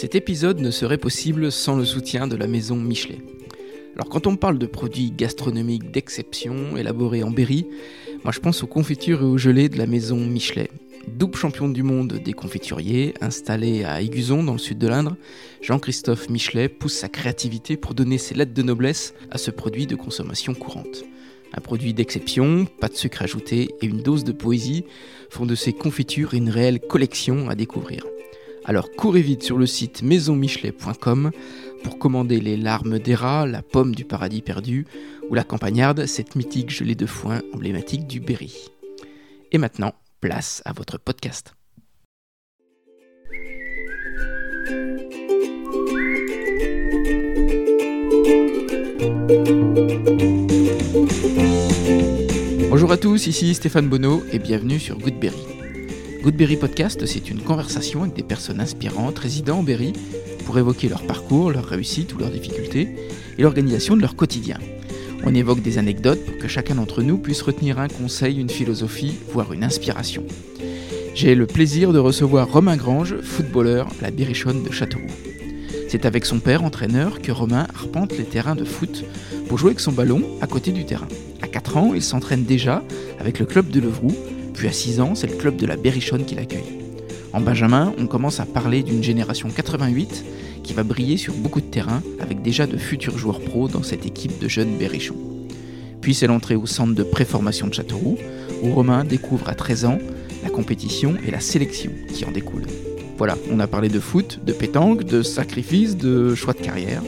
Cet épisode ne serait possible sans le soutien de la maison Michelet. Alors quand on parle de produits gastronomiques d'exception élaborés en Berry, moi je pense aux confitures et aux gelées de la maison Michelet. Double champion du monde des confituriers, installé à Aiguzon dans le sud de l'Indre, Jean-Christophe Michelet pousse sa créativité pour donner ses lettres de noblesse à ce produit de consommation courante. Un produit d'exception, pas de sucre ajouté et une dose de poésie font de ces confitures une réelle collection à découvrir. Alors courez vite sur le site maisonmichelet.com pour commander les larmes d'Héra, la pomme du paradis perdu ou la campagnarde, cette mythique gelée de foin emblématique du Berry. Et maintenant, place à votre podcast. Bonjour à tous, ici Stéphane Bonneau et bienvenue sur Goodberry. Goodberry Podcast, c'est une conversation avec des personnes inspirantes résidant en Berry pour évoquer leur parcours, leur réussite ou leurs difficultés et l'organisation de leur quotidien. On évoque des anecdotes pour que chacun d'entre nous puisse retenir un conseil, une philosophie, voire une inspiration. J'ai le plaisir de recevoir Romain Grange, footballeur la Berrichonne de Châteauroux. C'est avec son père, entraîneur, que Romain arpente les terrains de foot pour jouer avec son ballon à côté du terrain. À 4 ans, il s'entraîne déjà avec le club de Levroux, puis à 6 ans, c'est le club de la Berrichonne qui l'accueille. En Benjamin, on commence à parler d'une génération 88 qui va briller sur beaucoup de terrains avec déjà de futurs joueurs pros dans cette équipe de jeunes berrichons. Puis c'est l'entrée au centre de préformation de Châteauroux, où Romain découvre à 13 ans la compétition et la sélection qui en découle. Voilà, on a parlé de foot, de pétanque, de sacrifices, de choix de carrière,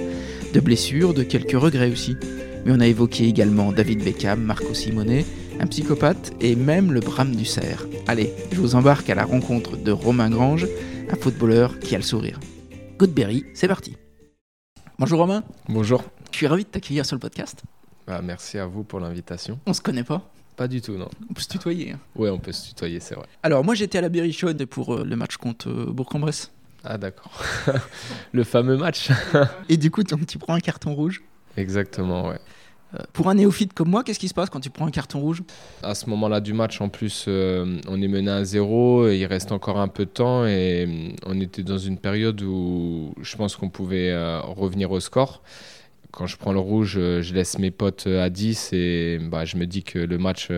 de blessures, de quelques regrets aussi. Mais on a évoqué également David Beckham, Marco Simonet, un psychopathe et même le brame du cerf. Allez, je vous embarque à la rencontre de Romain Grange, un footballeur qui a le sourire. Goodberry, c'est parti. Bonjour Romain. Bonjour. Je suis ravi de t'accueillir sur le podcast. Bah, merci à vous pour l'invitation. On se connaît pas Pas du tout, non. On peut se tutoyer. Hein. Ouais, on peut se tutoyer, c'est vrai. Alors moi j'étais à la Berrichonne pour euh, le match contre euh, Bourg-en-Bresse. Ah d'accord. le fameux match. Et du coup tu prends un carton rouge Exactement, ouais. Euh, pour un néophyte comme moi, qu'est-ce qui se passe quand tu prends un carton rouge? À ce moment-là du match, en plus, euh, on est mené à zéro, il reste encore un peu de temps et euh, on était dans une période où je pense qu'on pouvait revenir au score. Quand je prends le rouge, je laisse mes potes à 10 et bah, je me dis que le match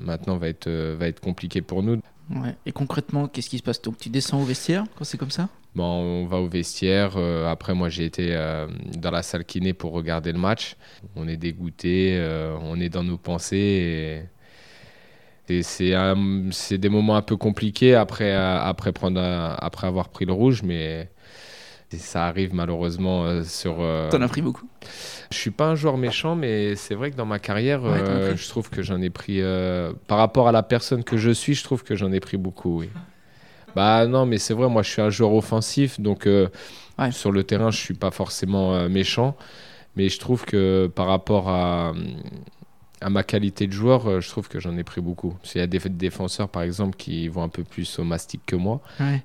maintenant va être, va être compliqué pour nous. Ouais. Et concrètement, qu'est-ce qui se passe? Donc tu descends au vestiaire quand c'est comme ça? Bon, on va au vestiaire. Euh, après, moi, j'ai été euh, dans la salle kiné pour regarder le match. On est dégoûté, euh, on est dans nos pensées. Et, c'est des moments un peu compliqués après, après, prendre, après avoir pris le rouge, mais ça arrive malheureusement sur. T'en as pris beaucoup? Je suis pas un joueur méchant, mais c'est vrai que dans ma carrière, je trouve que j'en ai pris. par rapport à la personne que je suis, je trouve que j'en ai pris beaucoup, oui. Bah non, mais c'est vrai, moi je suis un joueur offensif, donc euh, sur le terrain je suis pas forcément euh, méchant, mais je trouve que par rapport à, à ma qualité de joueur, euh, je trouve que j'en ai pris beaucoup. Il y a des défenseurs par exemple qui vont un peu plus au mastic que moi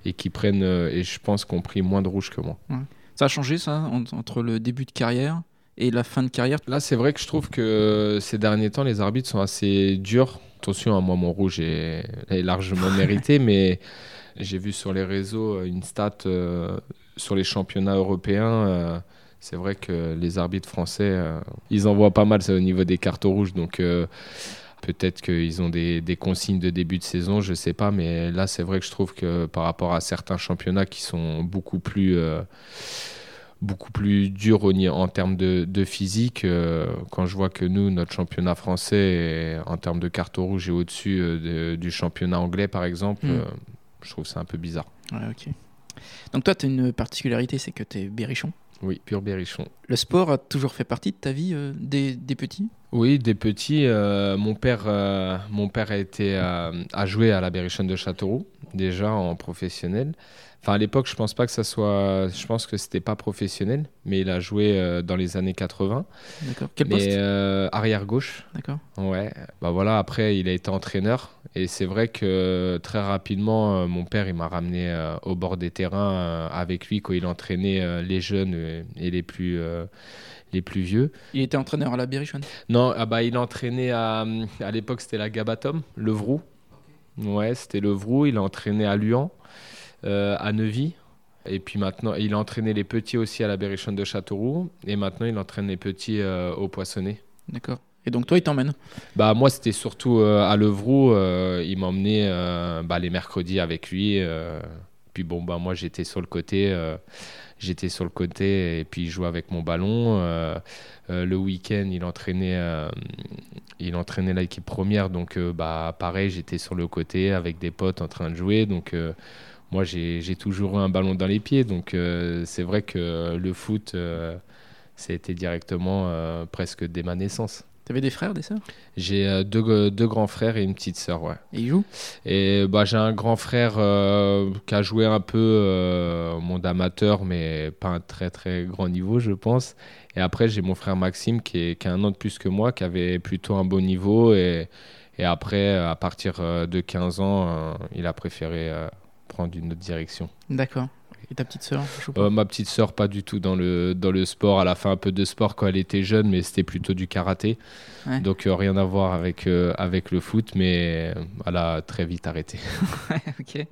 et qui prennent, et je pense qu'on pris moins de rouge que moi. Ça a changé ça entre le début de carrière et la fin de carrière? Là, c'est vrai que je trouve que ces derniers temps, les arbitres sont assez durs. Attention, à hein, moi, mon rouge est, est largement mérité, mais j'ai vu sur les réseaux euh, une stat euh, sur les championnats européens. Euh, c'est vrai que les arbitres français, ils en voient pas mal au niveau des cartes rouges. Donc peut-être qu'ils ont des, consignes de début de saison, je sais pas. Mais là, c'est vrai que je trouve que par rapport à certains championnats qui sont beaucoup plus beaucoup plus dur en termes de, physique. quand je vois que nous, notre championnat français, en termes de cartes rouges, est au-dessus du championnat anglais, par exemple, hmm je trouve ça un peu bizarre. ok. Donc toi, tu as une particularité, c'est que tu es berrichon. Oui, pur berrichon. Le sport a toujours fait partie de ta vie euh, des, des, petits? Oui, des petits. Euh, mon, père, euh, mon père a, été, a joué à la berrichonne de Châteauroux, déjà en professionnel. Enfin, à l'époque, je pense pas que ça soit. Je pense que c'était pas professionnel, mais il a joué euh, dans les années 80. D'accord. Quel poste? euh, Arrière gauche. D'accord. Ouais. Bah voilà. Après, il a été entraîneur, et c'est vrai que très rapidement, euh, mon père, il m'a ramené au bord des terrains avec lui quand il entraînait les jeunes et les plus les plus vieux. Il était entraîneur à la Berrichonne? Non, ah bah, il entraînait à, à l'époque, c'était la Gabatom, le Vrou. Ouais, c'était le Vrou. Il a entraîné à Luan. Euh, à Neuvy. Et puis maintenant, il a entraîné les petits aussi à la Berrichonne de Châteauroux. Et maintenant, il entraîne les petits euh, au Poissonnet. D'accord. Et donc toi, il t'emmène? Bah moi, c'était surtout euh, à Levroux. il m'emmenait bah, les mercredis avec lui. puis bon, bah moi, j'étais sur le côté. J'étais sur le côté et puis il jouait avec mon ballon. euh. Euh, le week-end, il entraînait, euh, il l'équipe première. Donc bah pareil, j'étais sur le côté avec des potes en train de jouer. Donc moi, j'ai toujours eu un ballon dans les pieds. Donc c'est vrai que le foot, euh, c'était directement presque dès ma naissance. T'avais des frères, des sœurs? J'ai euh, deux, deux grands frères et une petite sœur, ouais. Et ils jouent? Et bah, j'ai un grand frère euh, qui a joué un peu euh, au monde amateur, mais pas un très très grand niveau, je pense. Et après, j'ai mon frère Maxime qui, est, qui a un an de plus que moi, qui avait plutôt un bon niveau. Et, et après, à partir de 15 ans, il a préféré prendre une autre direction. D'accord. Et ta petite sœur Euh, ma petite sœur, pas du tout dans le, dans le sport. Elle a fait un peu de sport quand elle était jeune, mais c'était plutôt du karaté. Ouais. Donc euh, rien à voir avec, euh, avec le foot, mais elle a très vite arrêté. ok.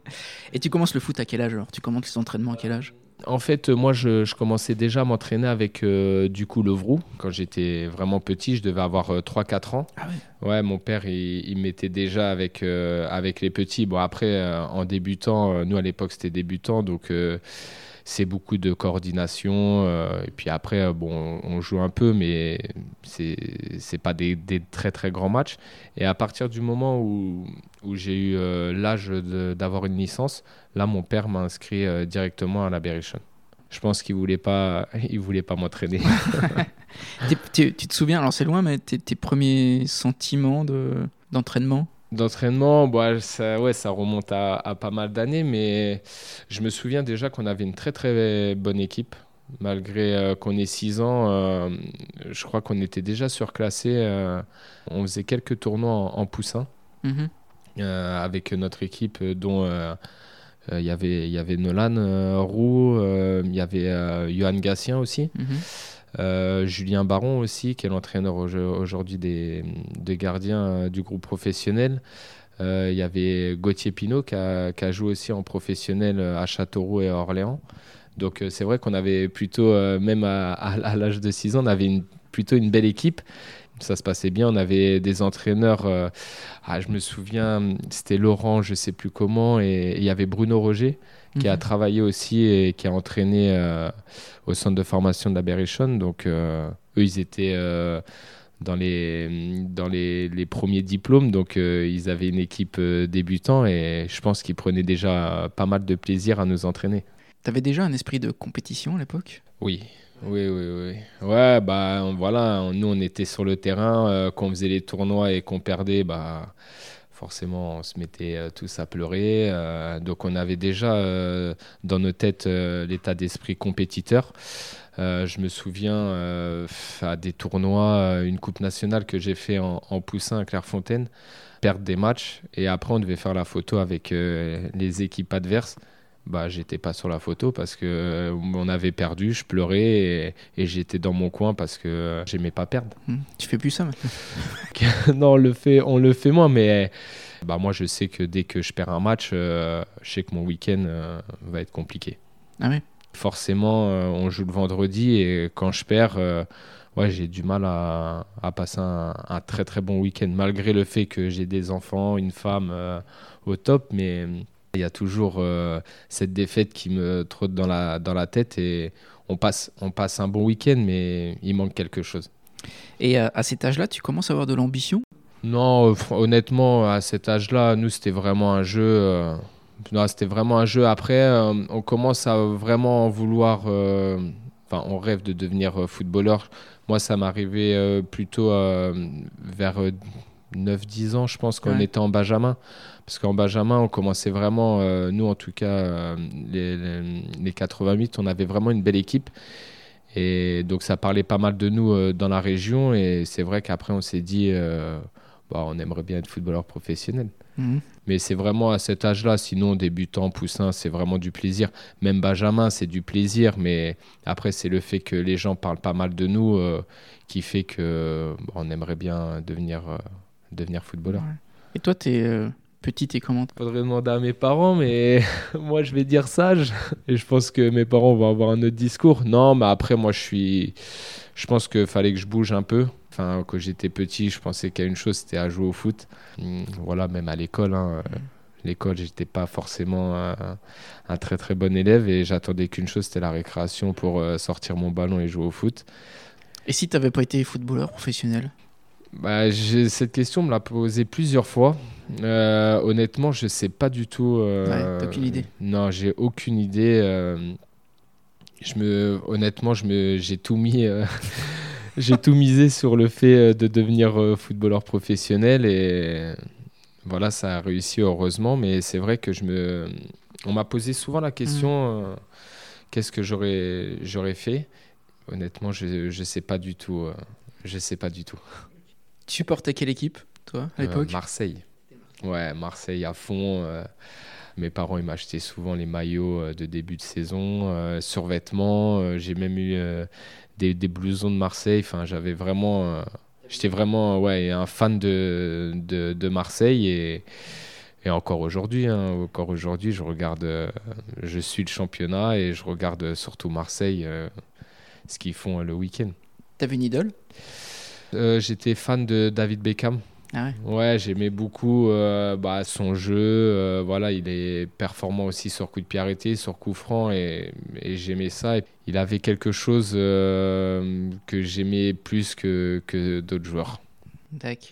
Et tu commences le foot à quel âge alors? Tu commences les entraînements à quel âge? En fait, euh, moi, je, je commençais déjà à m'entraîner avec euh, du coup Levroux. Quand j'étais vraiment petit, je devais avoir euh, 3-4 ans. Ah ouais Ouais, mon père, il, il m'était déjà avec, euh, avec les petits. Bon, après, euh, en débutant, euh, nous à l'époque, c'était débutant, donc euh, c'est beaucoup de coordination. euh, et puis après, euh, bon, on joue un peu, mais c'est c'est pas des, très très grands matchs. Et à partir du moment où, où j'ai eu euh, l'âge d'avoir une licence, là, mon père m'a inscrit directement à la Berrichonne. Je pense qu'il voulait pas, voulait pas m'entraîner. Tu te souviens, alors c'est loin, mais tes, premiers sentiments de- d'entraînement D'entraînement, bah, ça, ouais, ça remonte à, à pas mal d'années, mais je me souviens déjà qu'on avait une très très bonne équipe. Malgré euh, qu'on ait 6 ans, euh, je crois qu'on était déjà surclassé. euh, on faisait quelques tournois en, en poussin Mhm. euh, avec notre équipe, dont il y avait- y avait Nolan Roux, il y avait Johan Gatien aussi. Mhm. Euh, Julien Baron aussi, qui est l'entraîneur au- aujourd'hui des, gardiens euh, du groupe professionnel. Euh, Il y avait Gauthier Pinault qui a, joué aussi en professionnel à Châteauroux et à Orléans. Donc c'est vrai qu'on avait plutôt, même à, l'âge de 6 ans, on avait plutôt une belle équipe. Ça se passait bien. On avait des entraîneurs. euh, ah, je me souviens, c'était Laurent, je sais plus comment, et il y avait Bruno Roger qui a Mhm. travaillé aussi et qui a entraîné euh, au centre de formation de la Berrichonne. Donc, euh, eux, ils étaient dans, les, dans les, les premiers diplômes. Donc, euh, ils avaient une équipe euh, débutant et je pense qu'ils prenaient déjà pas mal de plaisir à nous entraîner. T'avais déjà un esprit de compétition à l'époque? Oui. Oui, oui, oui. Ouais, bah on- voilà, nous on était sur le terrain, euh, quand on faisait les tournois et qu'on perdait, bah forcément on se mettait euh, tous à pleurer. euh, donc on avait déjà euh, dans nos têtes l'état d'esprit compétiteur. Je me souviens à des tournois, une coupe nationale que j'ai fait en, en poussin à Clairefontaine, perdre des matchs et après on devait faire la photo avec les équipes adverses bah j'étais pas sur la photo parce que euh, on avait perdu, je pleurais et, et j'étais dans mon coin parce que euh, j'aimais pas perdre. Hmm. Tu fais plus ça maintenant non, on le fait, on le fait moins, mais bah moi je sais que dès que je perds un match, euh, je sais que mon week-end euh, va être compliqué. Ah ouais? Forcément, euh, on joue le vendredi et quand je perds, ouais j'ai du mal à, à passer un, un très très bon week-end malgré le fait que j'ai des enfants, une femme au top, mais il y a toujours euh, cette défaite qui me trotte dans la, dans la tête et on passe, on passe un bon week-end, mais il manque quelque chose. Et à cet âge-là, tu commences à avoir de l'ambition? Non, euh, honnêtement, à cet âge-là, nous, c'était vraiment un jeu. euh, c'était vraiment un jeu. Après, euh, on commence à vraiment vouloir. Enfin, on rêve de devenir footballeur. Moi, ça m'arrivait plutôt vers euh, 9-10 ans, je pense, quand on Ouais. était en Benjamin. Parce qu'en Benjamin, on commençait vraiment, euh, nous en tout cas, euh, les, les, les 88, on avait vraiment une belle équipe. Et donc ça parlait pas mal de nous euh, dans la région. Et c'est vrai qu'après, on s'est dit, bah, on aimerait bien être footballeur professionnel. Mhm. Mais c'est vraiment à cet âge-là, sinon débutant, poussin, c'est vraiment du plaisir. Même Benjamin, c'est du plaisir, mais après, c'est le fait que les gens parlent pas mal de nous euh, qui fait que bah, on aimerait bien devenir, euh, devenir footballeur. Ouais. Et toi, t'es, euh, Petit et comment Faudrait demander à mes parents, mais moi je vais dire sage. Et je pense que mes parents vont avoir un autre discours. Non, mais après, moi je suis. Je pense qu'il fallait que je bouge un peu. Enfin, quand j'étais petit, je pensais qu'il y a une chose, c'était à jouer au foot. Hum, voilà, même à l'école. Hein. L'école, j'étais pas forcément un, très très bon élève et j'attendais qu'une chose, c'était la récréation pour euh, sortir mon ballon et jouer au foot. Et si tu n'avais pas été footballeur professionnel? Bah, Cette question me l'a posée plusieurs fois. Euh, honnêtement, je sais pas du tout. Euh, aucune idée Non, j'ai aucune idée. Euh, je me, honnêtement, je me, j'ai tout mis. j'ai tout misé sur le fait de devenir footballeur professionnel et voilà, ça a réussi heureusement. Mais c'est vrai que je me, on m'a posé souvent la question mm. qu'est-ce que j'aurais, j'aurais fait. Honnêtement, je, je sais pas du tout. je sais pas du tout. Tu supportais quelle équipe, toi, à l'époque Marseille. Ouais, Marseille à fond. Euh, mes parents ils m'achetaient souvent les maillots euh, de début de saison, euh, survêtements. J'ai même eu des, des, blousons de Marseille. Enfin, j'avais vraiment, j'étais vraiment ouais un fan de, de, de Marseille et, et encore aujourd'hui, hein, encore aujourd'hui, je regarde, je suis le championnat et je regarde surtout Marseille, ce qu'ils font le week-end. T'avais une idole? J'étais fan de David Beckham. Ah ouais, j'aimais beaucoup euh, bah, son jeu. Euh, voilà, il est performant aussi sur coup de pied arrêté, sur coup franc, et, j'aimais ça. il avait quelque chose euh, que j'aimais plus que, que d'autres joueurs. D'accord.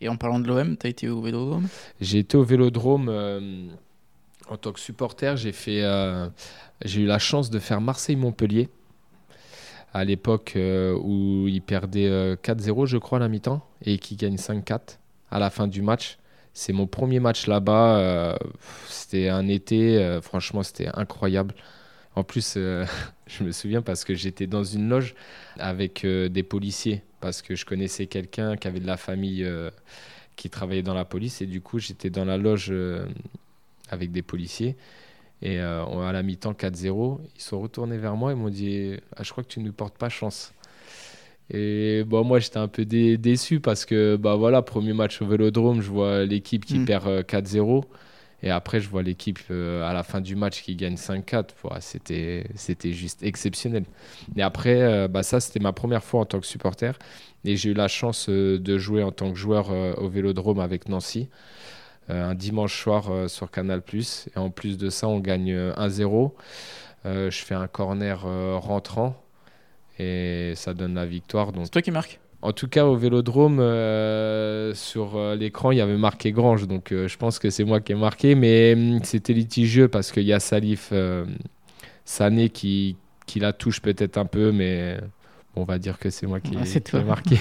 Et en parlant de l'OM, tu as été au Vélodrome? J'ai été au Vélodrome en tant que supporter. J'ai fait, j'ai eu la chance de faire Marseille-Montpellier à l'époque euh, où il perdait 4-0, euh, je crois, à la mi-temps, et qui gagne 5-4 à la fin du match. C'est mon premier match là-bas. Euh, c'était un été, franchement, c'était incroyable. En plus, je me souviens parce que j'étais dans une loge avec des policiers, parce que je connaissais quelqu'un qui avait de la famille qui travaillait dans la police, et du coup, j'étais dans la loge avec des policiers. Et euh, à la mi-temps 4-0, ils sont retournés vers moi et m'ont dit ah, Je crois que tu ne nous portes pas chance. Et bon, moi, j'étais un peu déçu parce que, bah voilà, premier match au vélodrome, je vois l'équipe qui mm. perd 4-0. Euh, et après, je vois l'équipe euh, à la fin du match qui gagne 5-4. c'était, c'était juste exceptionnel. Et après, bah, ça, c'était ma première fois en tant que supporter. Et j'ai eu la chance de jouer en tant que joueur au vélodrome avec Nancy. Euh, un dimanche soir euh, sur Canal+. Et en plus de ça, on gagne 1-0. Euh, je fais un corner rentrant et ça donne la victoire. C'est toi qui marques? En tout cas, au Vélodrome, sur l'écran, il y avait marqué Grange, donc je pense que c'est moi qui ai marqué, mais hum, c'était litigieux parce qu'il y a Salif Sané qui, qui la touche peut-être un peu, mais on va dire que c'est moi qui, ah, ai marqué.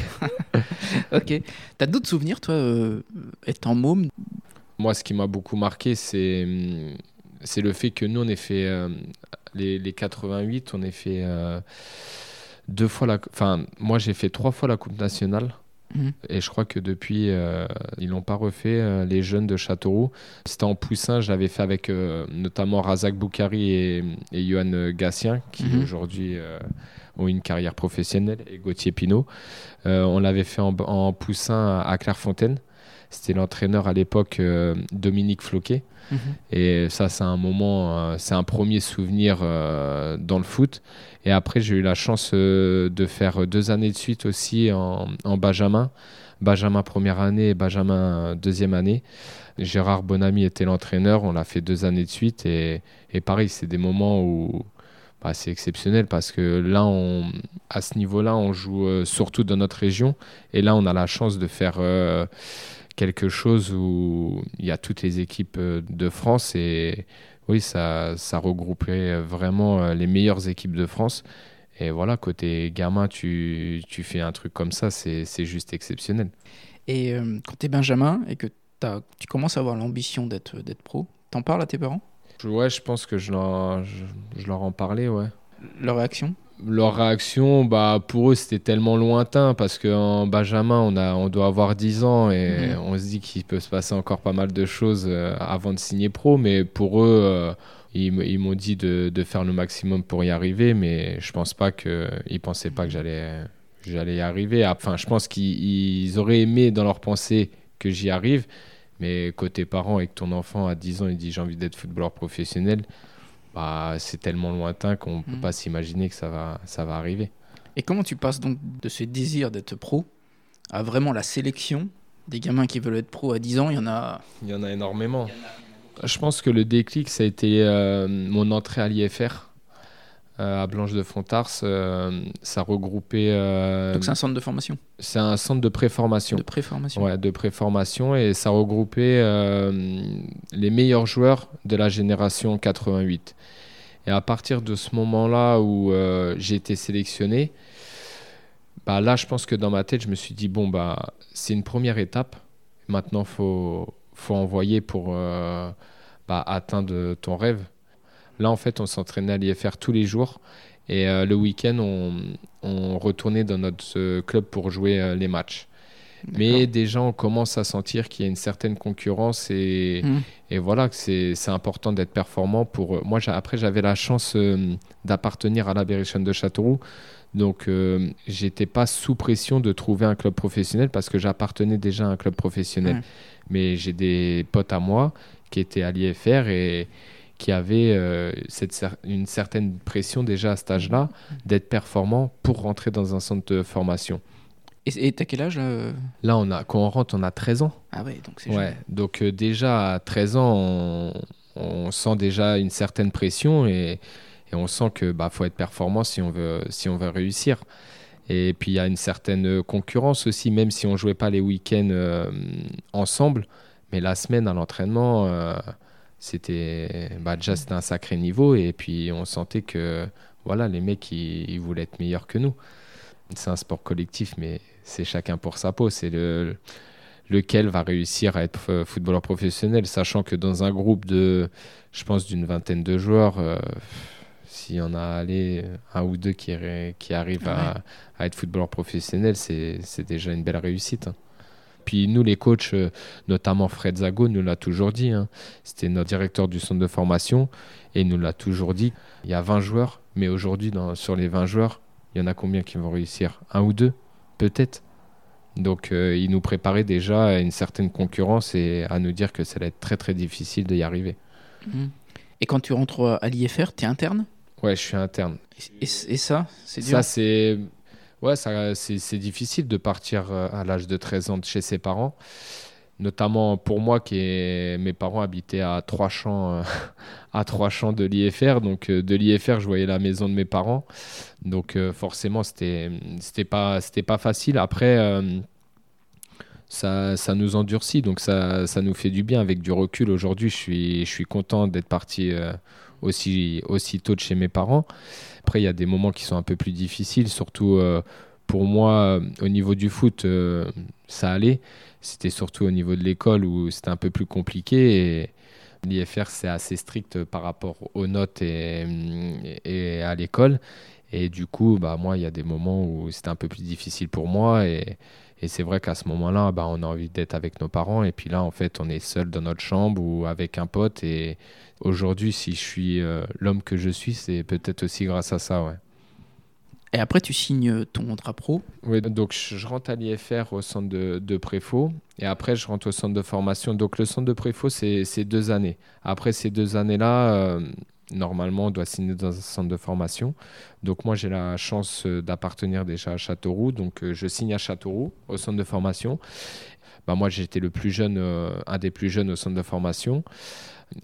ok. T'as d'autres souvenirs, toi, étant môme? Moi, ce qui m'a beaucoup marqué, c'est c'est le fait que nous, on ait fait euh, les, les, 88, on ait fait euh, deux fois la. Enfin, moi, j'ai fait trois fois la Coupe nationale. Mhm. Et je crois que depuis, euh, ils l'ont pas refait, les jeunes de Châteauroux. C'était en Poussin, je l'avais fait avec notamment Razak Boukari et, et Johan Gassien, qui mhm. aujourd'hui ont une carrière professionnelle, et Gauthier Pinault. on l'avait fait en, en Poussin à Clairefontaine. C'était l'entraîneur à l'époque euh, Dominique Floquet. Mhm. Et ça, c'est un moment, euh, c'est un premier souvenir euh, dans le foot. Et après, j'ai eu la chance de faire deux années de suite aussi en, Benjamin. Benjamin première année et Benjamin deuxième année. Gérard Bonamy était l'entraîneur. On l'a fait deux années de suite. Et, et pareil, c'est des moments où bah, c'est exceptionnel parce que là, on, à ce niveau-là, on joue surtout dans notre région. Et là, on a la chance de faire quelque chose où il y a toutes les équipes euh, de France et oui, ça, ça regrouperait vraiment euh, les meilleures équipes de France. Et voilà, côté gamin, tu, tu fais un truc comme ça, c'est juste exceptionnel. Et euh, quand tu es Benjamin et que as, tu commences à avoir l'ambition d'être pro, t'en parles à tes parents? Ouais, je pense que je leur, je, je leur en parlais, ouais. Leur réaction? Leur réaction, bah, pour eux, c'était tellement lointain parce qu'en Benjamin, on, a, on doit avoir 10 ans et mhm. on se dit qu'il peut se passer encore pas mal de choses euh, avant de signer pro. Mais pour eux, euh, ils, m'ont dit de, de, faire le maximum pour y arriver. Mais je pense pas qu'ils pensaient pas que j'allais, j'allais y arriver. Enfin, je pense qu'ils auraient aimé dans leur pensée que j'y arrive. Mais côté parent et que ton enfant à 10 ans il dit j'ai envie d'être footballeur professionnel, bah, c'est tellement lointain qu'on ne peut Mm. pas s'imaginer que ça va, ça va arriver. Et comment tu passes donc de ce désir d'être pro à vraiment la sélection des gamins qui veulent être pro à 10 ans? Il y en a. Il y en a énormément. Je pense que le déclic, ça a été euh, mon entrée à l'IFR. Euh, à Blanche de Fontars, euh, ça regroupait. euh, Donc c'est un centre de formation, c'est un centre de préformation. de préformation. Ouais, de préformation et ça regroupait les meilleurs joueurs de la génération 88. Et à partir de ce moment-là où j'ai été sélectionné, bah là, je pense que dans ma tête, je me suis dit bon bah c'est une première étape. Maintenant, faut faut envoyer pour bah, atteindre ton rêve. Là, en fait, on s'entraînait à l'IFR tous les jours et euh, le week-end, on, on retournait dans notre euh, club pour jouer euh, les matchs. Mais déjà, on commence à sentir qu'il y a une certaine concurrence et, et voilà, que c'est important d'être performant. Pour... Moi, après, j'avais la chance euh, d'appartenir à l'Aberration de Châteauroux. Donc, j'étais pas sous pression de trouver un club professionnel parce que j'appartenais déjà à un club professionnel. Mais j'ai des potes à moi qui étaient à l'IFR et qui avaient euh, cette cer- une certaine pression déjà à cet âge-là d'être performant pour rentrer dans un centre de formation. Et t'as quel âge là euh? Là, on a, quand on rentre, on a 13 ans. Ah ouais, donc c'est Ouais. Donc euh, déjà, à 13 ans, on, on sent déjà une certaine pression et, et on sent que bah, faut être performant si on veut, si on veut réussir. Et puis il y a une certaine concurrence aussi, même si on jouait pas les week-ends euh, ensemble, mais la semaine à l'entraînement, c'était bah, déjà c'était un sacré niveau et puis on sentait que voilà les mecs ils, ils voulaient être meilleurs que nous. C'est un sport collectif, mais c'est chacun pour sa peau. C'est le lequel va réussir à être f- footballeur professionnel, sachant que dans un groupe de, je pense, d'une vingtaine de joueurs, euh, s'il y en a allé un ou deux qui, qui arrivent à, à être footballeur professionnel, c'est c'est déjà une belle réussite. hein. Puis nous, les coachs, euh, notamment Fred Zago, nous l'a toujours dit. hein. C'était notre directeur du centre de formation et il nous l'a toujours dit. Il y a 20 joueurs, mais aujourd'hui, sur les 20 joueurs, il y en a combien qui vont réussir? Un ou deux? Peut-être. Donc euh, il nous préparait déjà à une certaine concurrence et à nous dire que ça allait être très très difficile d'y arriver. Mhm. Et quand tu rentres à l'IFR, t'es interne? Ouais, je suis interne. et, et- et ça, c'est dur? Ça c'est ouais, c'est difficile de partir euh, à l'âge de 13 ans de chez ses parents. Notamment pour moi qui est... mes parents habitaient à trois champs euh, à trois champs de l'IFR donc euh, de l'IFR je voyais la maison de mes parents. Donc forcément c'était pas pas facile après ça, ça nous endurcit, donc ça, ça nous fait du bien avec du recul. Aujourd'hui, je suis, je suis content d'être parti aussi, aussi tôt de chez mes parents. Après, il y a des moments qui sont un peu plus difficiles, surtout euh, pour moi, euh, au niveau du foot, euh, ça allait. C'était surtout au niveau de l'école où c'était un peu plus compliqué. L'IFR, c'est assez strict par rapport aux notes et, et à l'école. Et du coup, bah, moi, il y a des moments où c'était un peu plus difficile pour moi. Et, et c'est vrai qu'à ce moment-là, bah, on a envie d'être avec nos parents. Et puis là, en fait, on est seul dans notre chambre ou avec un pote. Et aujourd'hui, si je suis euh, l'homme que je suis, c'est peut-être aussi grâce à ça. Ouais. Et après, tu signes ton contrat pro. Oui, donc je, rentre à l'IFR au centre de, de préfaux et après je rentre au centre de formation. Donc le centre de préfaux, c'est c'est deux années. Après ces deux années-là, euh, normalement, on doit signer dans un centre de formation. Donc moi, j'ai la chance euh, d'appartenir déjà à Châteauroux. Donc euh, je signe à Châteauroux au centre de formation. Bah, moi, j'étais le plus jeune, euh, un des plus jeunes au centre de formation.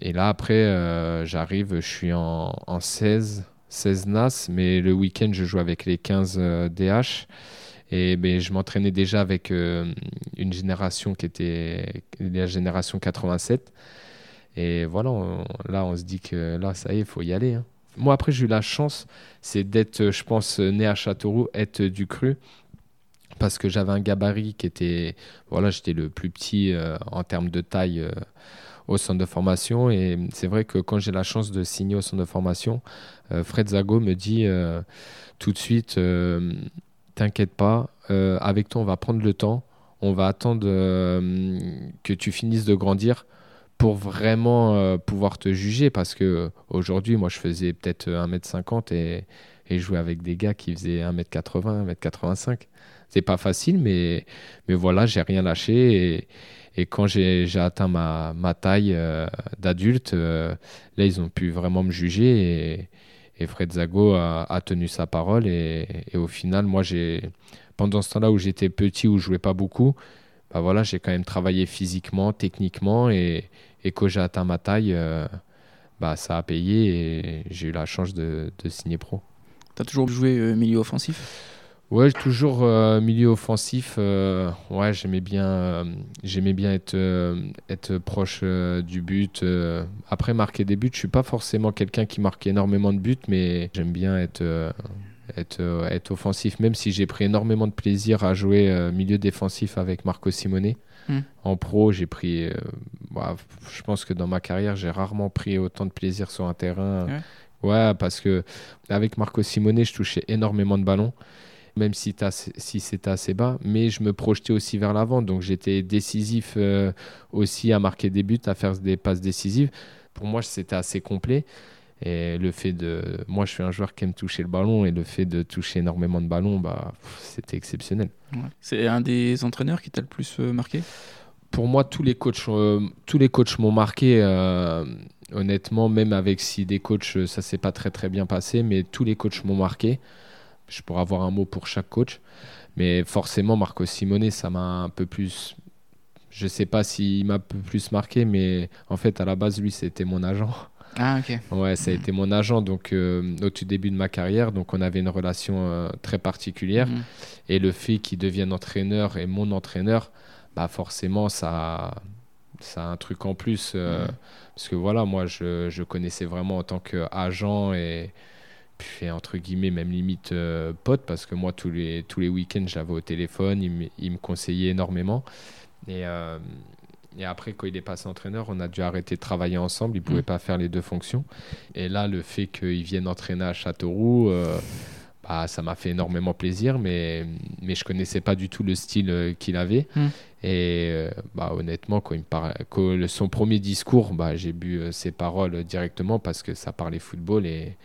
Et là, après, j'arrive, je suis en, en 16, 16 NAS, mais le week-end, je joue avec les 15 euh, DH. Et je m'entraînais déjà avec une génération qui était la génération 87. Et voilà, là, on se dit que là, ça y est, il faut y aller. hein. Moi, après, j'ai eu la chance, c'est d'être, je pense, né à Châteauroux, être du cru. Parce que j'avais un gabarit qui était. Voilà, j'étais le plus petit euh, en termes de taille euh, au centre de formation. Et c'est vrai que quand j'ai la chance de signer au centre de formation, euh, Fred Zago me dit euh, tout de suite euh, T'inquiète pas, euh, avec toi, on va prendre le temps. On va attendre euh, que tu finisses de grandir pour vraiment euh, pouvoir te juger. Parce que aujourd'hui, moi, je faisais peut-être 1m50 et, et et avec des gars qui faisaient 1m80, 1m85. C'est pas facile, mais, mais voilà, j'ai rien lâché. Et, quand j'ai atteint ma, ma taille euh, d'adulte, euh, là, ils ont pu vraiment me juger. Et, et Fred Zago a, a, tenu sa parole. Et, et au final, moi, j'ai pendant ce temps-là où j'étais petit, où je jouais pas beaucoup, bah voilà, j'ai quand même travaillé physiquement, techniquement. Et, et quand j'ai atteint ma taille, euh, bah, ça a payé. Et j'ai eu la chance de, de signer pro. Tu as toujours joué milieu offensif? Ouais, toujours euh, milieu offensif. Euh, ouais, j'aimais bien, euh, j'aimais bien être, être proche du but. après, marquer des buts, je suis pas forcément quelqu'un qui marque énormément de buts, mais j'aime bien être, être, être offensif, même si j'ai pris énormément de plaisir à jouer milieu défensif avec Marco Simone. Hmm. En pro, j'ai pris. Bah, je pense que dans ma carrière, j'ai rarement pris autant de plaisir sur un terrain. Ouais. parce que avec Marco Simone, je touchais énormément de ballons même si, si c'était assez bas. Mais je me projetais aussi vers l'avant. Donc j'étais décisif euh, aussi à marquer des buts, à faire des passes décisives. Pour moi, c'était assez complet. Et le fait de. Moi, je suis un joueur qui aime toucher le ballon. Et le fait de toucher énormément de ballons, bah, c'était exceptionnel. C'est un des entraîneurs qui t'a le plus euh, marqué? Pour moi, tous les coachs, euh, tous les coachs m'ont marqué honnêtement, même avec si des coachs, ça s'est pas très très bien passé, mais tous les coachs m'ont marqué je pourrais avoir un mot pour chaque coach. Mais forcément, Marco Simone, ça m'a un peu plus. Je sais pas s'il m'a un peu plus marqué, mais en fait, à la base, lui, c'était mon agent. Ah, ok. Ouais, ça a été mon agent donc, euh, au tout début de ma carrière. Donc, on avait une relation euh, très particulière. Mhm. Et le fait qu'il devienne entraîneur et mon entraîneur, bah forcément, ça, ça a un truc en plus. Euh, parce que voilà, moi, je, je connaissais vraiment en tant qu'agent et fait entre guillemets même limite euh, pote parce que moi tous les tous les week-ends j'avais au téléphone il, il, me conseillait énormément et, euh, et après quand il est passé entraîneur on a dû arrêter de travailler ensemble il pouvait mm. pas faire les deux fonctions et là le fait qu'il vienne entraîner à Châteauroux euh, bah, ça m'a fait énormément plaisir mais mais je connaissais pas du tout le style qu'il avait mm. et bah honnêtement quand il me son premier discours bah j'ai bu ses paroles directement parce que ça parlait football et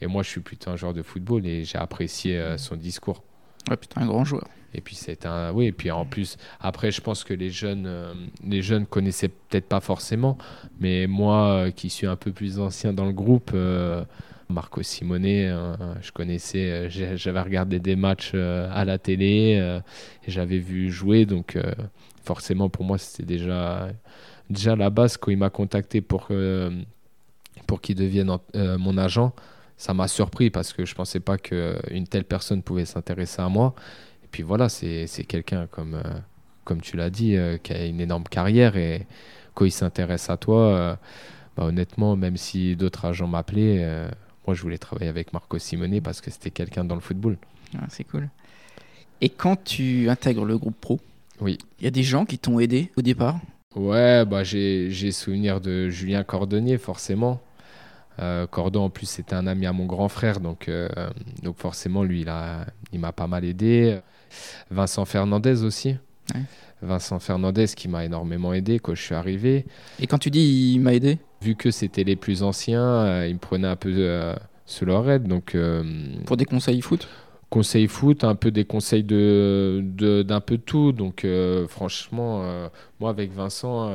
et moi, je suis plutôt un joueur de football et j'ai apprécié euh, son discours. Ouais, putain, un grand joueur. Et puis c'est un, oui, et puis en plus, après, je pense que les jeunes, euh, les jeunes connaissaient peut-être pas forcément, mais moi, euh, qui suis un peu plus ancien dans le groupe, Marco Simone, je connaissais, j'avais regardé des matchs à la télé, et j'avais vu jouer, donc forcément pour moi, c'était déjà, déjà la base quand il m'a contacté pour pour qu'il devienne mon agent ça m'a surpris parce que je ne pensais pas qu'une telle personne pouvait s'intéresser à moi. Et puis voilà, c'est quelqu'un, comme, euh, comme tu l'as dit, euh, qui a une énorme carrière et quand il s'intéresse à toi, euh, bah, honnêtement, même si d'autres agents m'appelaient, moi je voulais travailler avec Marco Simone parce que c'était quelqu'un dans le football. Ah, c'est cool. Et quand tu intègres le groupe pro, oui. il y a des gens qui t'ont aidé au départ? Ouais, bah, j'ai souvenir de Julien Cordonnier, forcément. Euh, Cordon, en plus, c'était un ami à mon grand frère, donc, euh, donc forcément, lui, il, a, il m'a pas mal aidé. Vincent Fernandez aussi. Vincent Fernandez qui m'a énormément aidé quand je suis arrivé. Et quand tu dis il m'a aidé? Vu que c'était les plus anciens, euh, il me prenait un peu sous leur aide. Donc, Pour des conseils foot? Conseils foot, un peu des conseils de, d'un peu tout. Donc franchement, moi avec Vincent,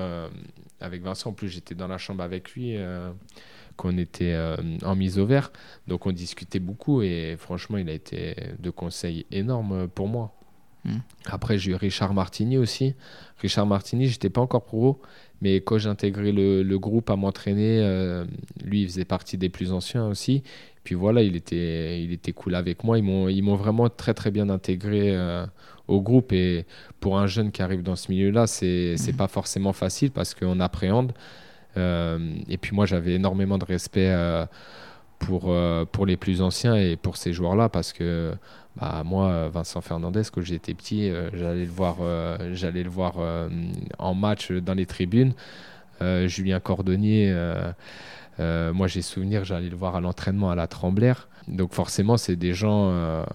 avec Vincent, en plus j'étais dans la chambre avec lui qu'on était euh, en mise au vert. Donc on discutait beaucoup et franchement, il a été de conseils énormes pour moi. Hmm. Après, j'ai eu Richard Martini aussi. Richard Martini, j'étais pas encore pro, mais quand j'ai intégré le, groupe à m'entraîner, euh, lui, il faisait partie des plus anciens aussi. Puis voilà, il était, il était cool avec moi. Ils m'ont, ils m'ont vraiment très très bien intégré euh, au groupe. Et pour un jeune qui arrive dans ce milieu-là, c'est, c'est hmm. pas forcément facile parce qu'on appréhende. Euh, et puis moi, j'avais énormément de respect euh, pour, euh, pour les plus anciens et pour ces joueurs-là parce que bah, moi, Vincent Fernandez, quand j'étais petit, j'allais le voir, j'allais le voir en match dans les tribunes. Julien Cordonnier, moi j'ai souvenir, j'allais le voir à l'entraînement à la Tremblère. Donc forcément, c'est des gens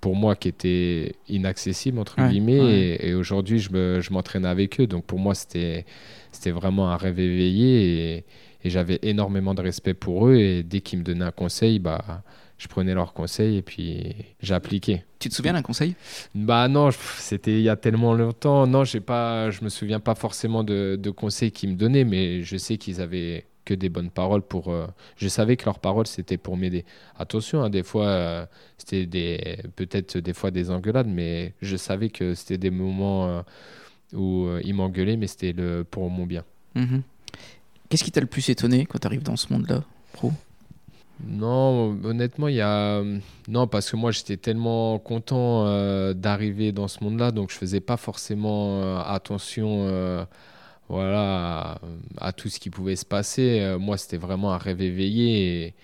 pour moi qui étaient inaccessibles entre guillemets et, aujourd'hui je m'entraîne avec eux donc pour moi c'était c'était vraiment un rêve éveillé et, j'avais énormément de respect pour eux. Et dès qu'ils me donnaient un conseil, bah, je prenais leurs conseils et puis j'appliquais. Tu te souviens d'un conseil? Bah non, c'était il y a tellement longtemps. Non, j'ai pas, je me souviens pas forcément de, de conseils qu'ils me donnaient, mais je sais qu'ils avaient que des bonnes paroles pour. Euh, je savais que leurs paroles c'était pour m'aider. Attention, hein, des fois euh, c'était des peut-être des fois des engueulades, mais je savais que c'était des moments euh, où ils m'engueulaient, mais c'était le pour mon bien. Mhm. Qu'est-ce qui t'a le plus étonné quand tu arrives dans ce monde-là, pro? Non, honnêtement, il y a. Non, parce que moi, j'étais tellement content d'arriver dans ce monde-là, donc je faisais pas forcément attention voilà, à, tout ce qui pouvait se passer. Euh, moi, c'était vraiment un rêve éveillé et,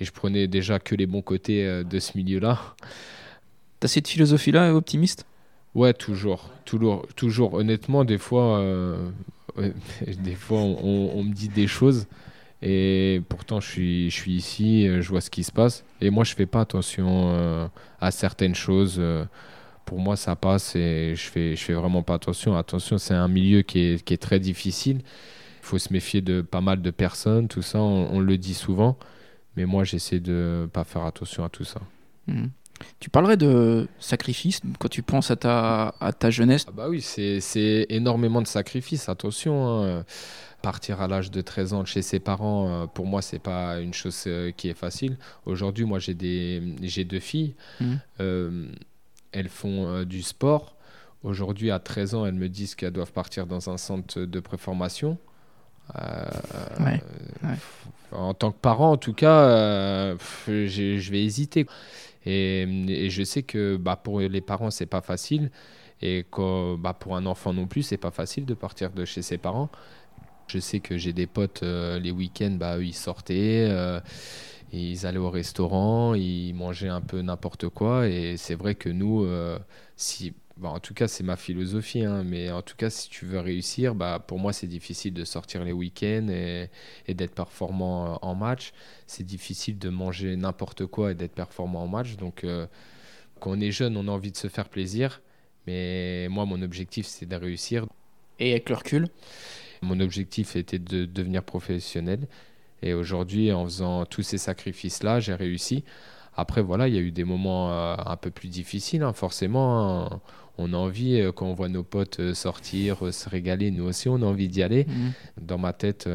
je prenais déjà que les bons côtés euh, de ce milieu-là. T'as cette philosophie-là, optimiste? Ouais, toujours, toujours, toujours. Honnêtement, des fois, euh, des fois, on, me dit des choses et pourtant, je suis, je suis ici, je vois ce qui se passe et moi, je fais pas attention à certaines choses pour moi, ça passe et je fais, je fais vraiment pas attention. Attention, c'est un milieu qui est, qui est, très difficile. Il faut se méfier de pas mal de personnes, tout ça, on, le dit souvent. Mais moi, j'essaie de pas faire attention à tout ça. Hmm. Tu parlerais de sacrifice quand tu penses à ta, à ta jeunesse? Ah Bah oui, c'est énormément de sacrifices. Attention, hein. partir à l'âge de 13 ans de chez ses parents, euh, pour moi, c'est pas une chose euh, qui est facile. Aujourd'hui, moi, j'ai deux filles. Hmm. Euh, elles font du sport. Aujourd'hui, à 13 ans, elles me disent qu'elles doivent partir dans un centre de préformation. Euh, en tant que parent, en tout cas, euh, je vais hésiter. Et, je sais que bah, pour les parents, c'est pas facile. Et bah, pour un enfant non plus, c'est pas facile de partir de chez ses parents. Je sais que j'ai des potes, les week-ends, bah, eux, ils sortaient ils allaient au restaurant, ils mangeaient un peu n'importe quoi. Et c'est vrai que nous, euh, si, bah, en tout cas, c'est ma philosophie, hein, mais en tout cas, si tu veux réussir, bah, pour moi, c'est difficile de sortir les week-ends et, d'être performant euh, en match. C'est difficile de manger n'importe quoi et d'être performant en match. Donc, euh, quand on est jeune, on a envie de se faire plaisir. Mais moi, mon objectif, c'est de réussir. Et avec le recul? Mon objectif était de devenir professionnel. Et aujourd'hui, en faisant tous ces sacrifices-là, j'ai réussi. Après, voilà, il y a eu des moments euh, un peu plus difficiles, hein, forcément. Hein. On a envie, euh, quand on voit nos potes euh, sortir, se régaler, nous aussi, on a envie d'y aller. Mhm. Dans ma tête,